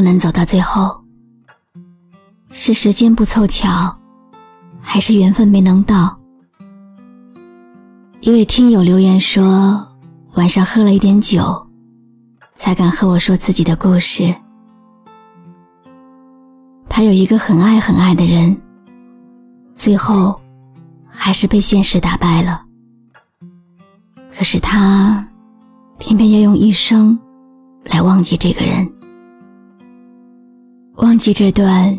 不能走到最后？是时间不凑巧，还是缘分没能到？一位听友留言说，晚上喝了一点酒，才敢和我说自己的故事。他有一个很爱很爱的人，最后还是被现实打败了。可是他偏偏要用一生。来忘记这个人，忘记这段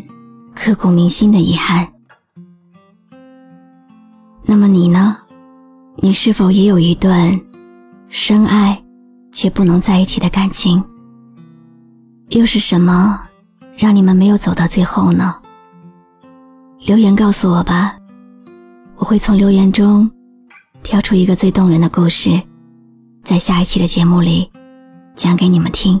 刻骨铭心的遗憾。那么你呢？你是否也有一段深爱却不能在一起的感情？又是什么让你们没有走到最后呢？留言告诉我吧，我会从留言中挑出一个最动人的故事，在下一期的节目里。讲给你们听。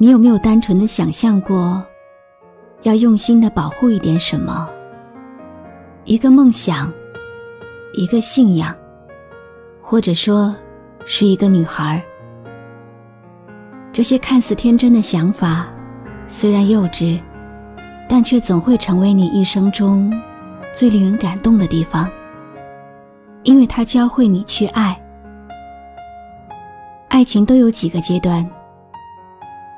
你有没有单纯的想象过，要用心的保护一点什么？一个梦想，一个信仰，或者说，是一个女孩。这些看似天真的想法，虽然幼稚，但却总会成为你一生中最令人感动的地方，因为它教会你去爱。爱情都有几个阶段，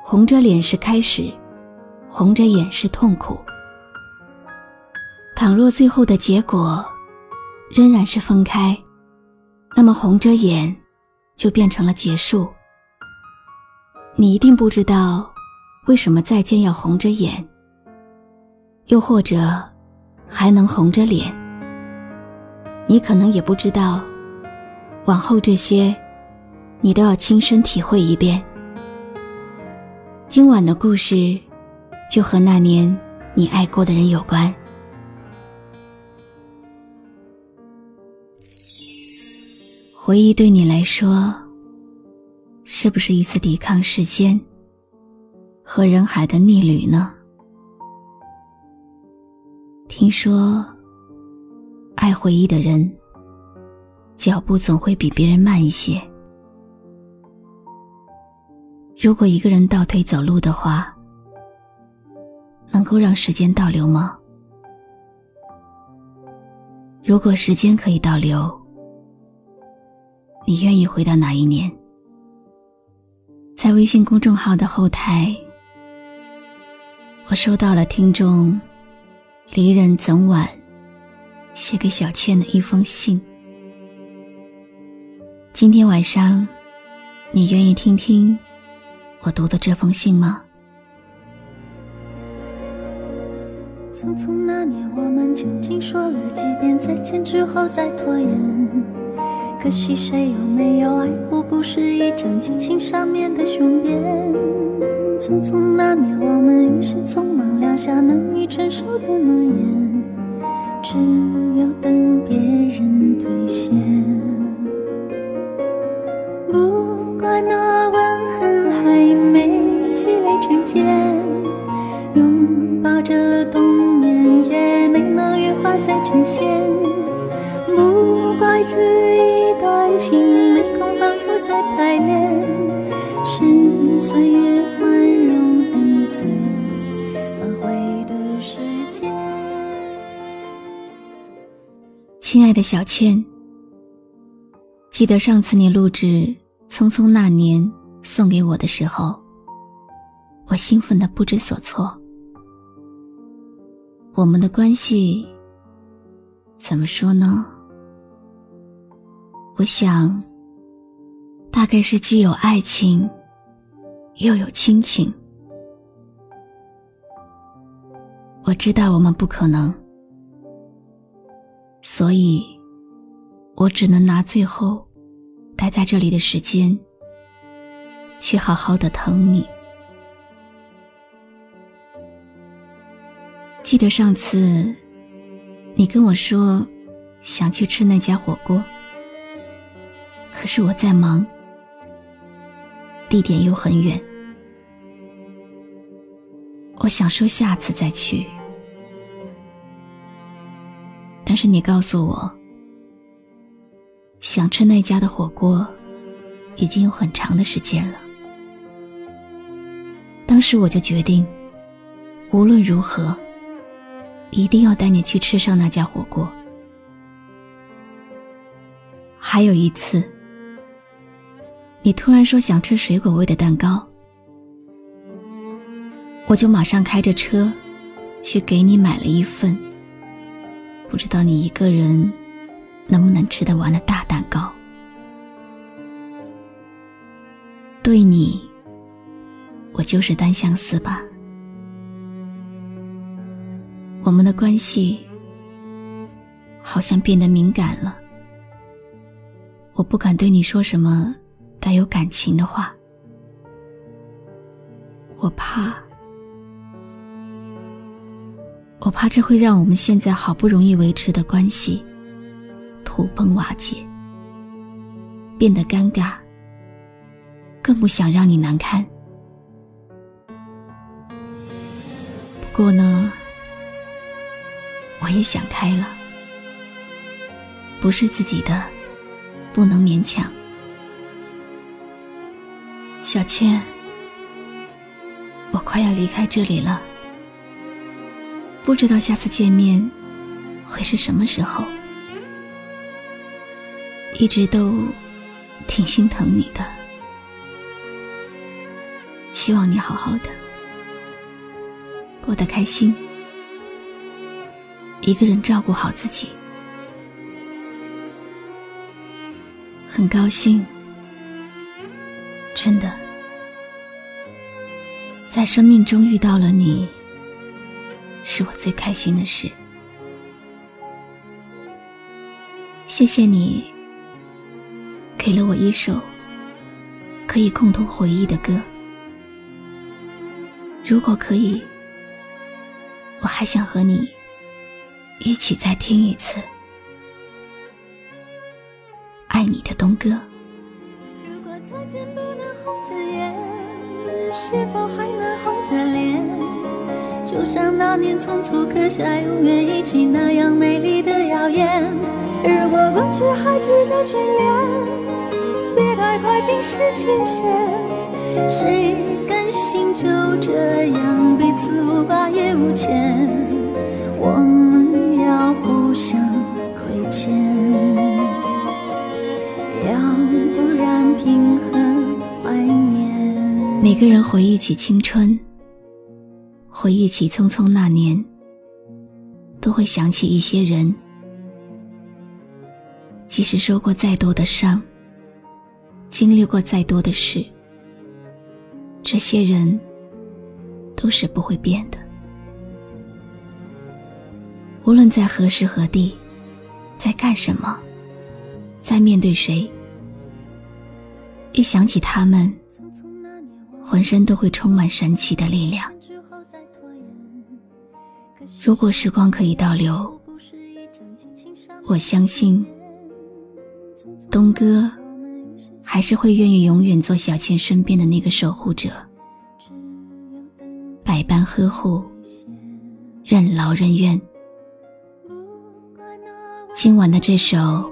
红着脸是开始，红着眼是痛苦。倘若最后的结果仍然是分开，那么红着眼就变成了结束。你一定不知道为什么再见要红着眼，又或者还能红着脸。你可能也不知道，往后这些。你都要亲身体会一遍。今晚的故事，就和那年你爱过的人有关。回忆对你来说，是不是一次抵抗时间和人海的逆旅呢？听说，爱回忆的人，脚步总会比别人慢一些。如果一个人倒退走路的话，能够让时间倒流吗？如果时间可以倒流，你愿意回到哪一年？在微信公众号的后台，我收到了听众离人怎晚写给小倩的一封信。今天晚上，你愿意听听？我读的这封信吗？匆匆那年，我们究竟说了几遍再见之后再拖延？可惜谁有没有爱过？不是一张激情上面的雄辩。匆匆那年，我们一时匆忙撂下难以承受的诺言，只有等别人兑现。这冬眠，也没能羽化再成仙。不怪这一段情没空反复再排练，是岁月宽容恩赐反悔的时间。亲爱的小倩，记得上次你录制《匆匆那年》。送给我的时候，我兴奋的不知所措。我们的关系怎么说呢？我想，大概是既有爱情，又有亲情。我知道我们不可能，所以，我只能拿最后待在这里的时间，去好好的疼你。记得上次，你跟我说想去吃那家火锅，可是我在忙，地点又很远。我想说下次再去，但是你告诉我，想吃那家的火锅已经有很长的时间了。当时我就决定，无论如何。一定要带你去吃上那家火锅。还有一次，你突然说想吃水果味的蛋糕，我就马上开着车去给你买了一份。不知道你一个人能不能吃得完的大蛋糕？对你，我就是单相思吧。我们的关系好像变得敏感了，我不敢对你说什么带有感情的话，我怕，我怕这会让我们现在好不容易维持的关系土崩瓦解，变得尴尬，更不想让你难堪。不过呢。我也想开了，不是自己的，不能勉强。小倩，我快要离开这里了，不知道下次见面会是什么时候。一直都挺心疼你的，希望你好好的，过得开心。一个人照顾好自己，很高兴，真的，在生命中遇到了你，是我最开心的事。谢谢你，给了我一首可以共同回忆的歌。如果可以，我还想和你。一起再听一次，爱你的东哥。如果再见不能红着眼，是否还能红着脸？就像那年匆促刻下永远一起那样美丽的谣言。如果过去还值得眷恋，别太快冰释前嫌。谁甘心就这样彼此无挂也无牵？我。要互相亏欠，要不然凭何怀念？每个人回忆起青春，回忆起匆匆那年，都会想起一些人。即使受过再多的伤，经历过再多的事，这些人都是不会变的。无论在何时何地，在干什么，在面对谁，一想起他们，浑身都会充满神奇的力量。如果时光可以倒流，我相信东哥还是会愿意永远做小倩身边的那个守护者，百般呵护，任劳任怨。今晚的这首《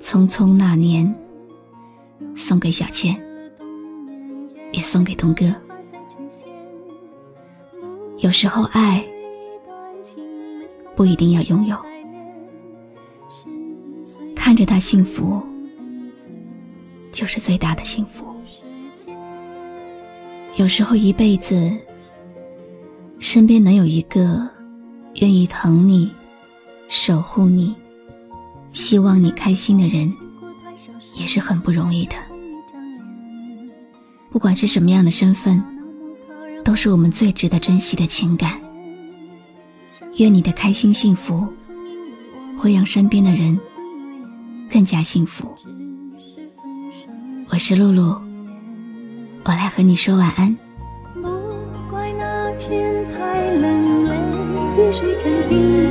匆匆那年》，送给小倩，也送给东哥。有时候，爱不一定要拥有，看着他幸福，就是最大的幸福。有时候一辈子，身边能有一个愿意疼你、守护你、希望你开心的人，也是很不容易的。不管是什么样的身份，都是我们最值得珍惜的情感。愿你的开心幸福，会让身边的人更加幸福。我是露露，我来和你说晚安。不怪那天太冷，泪滴水成冰，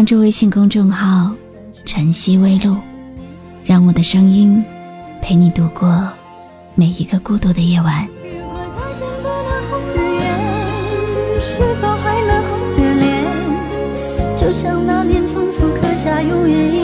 关注微信公众号“晨曦微露”，让我的声音陪你度过每一个孤独的夜晚。如果再见不能红着眼，是否还能红着脸？就像那年匆促刻下永远。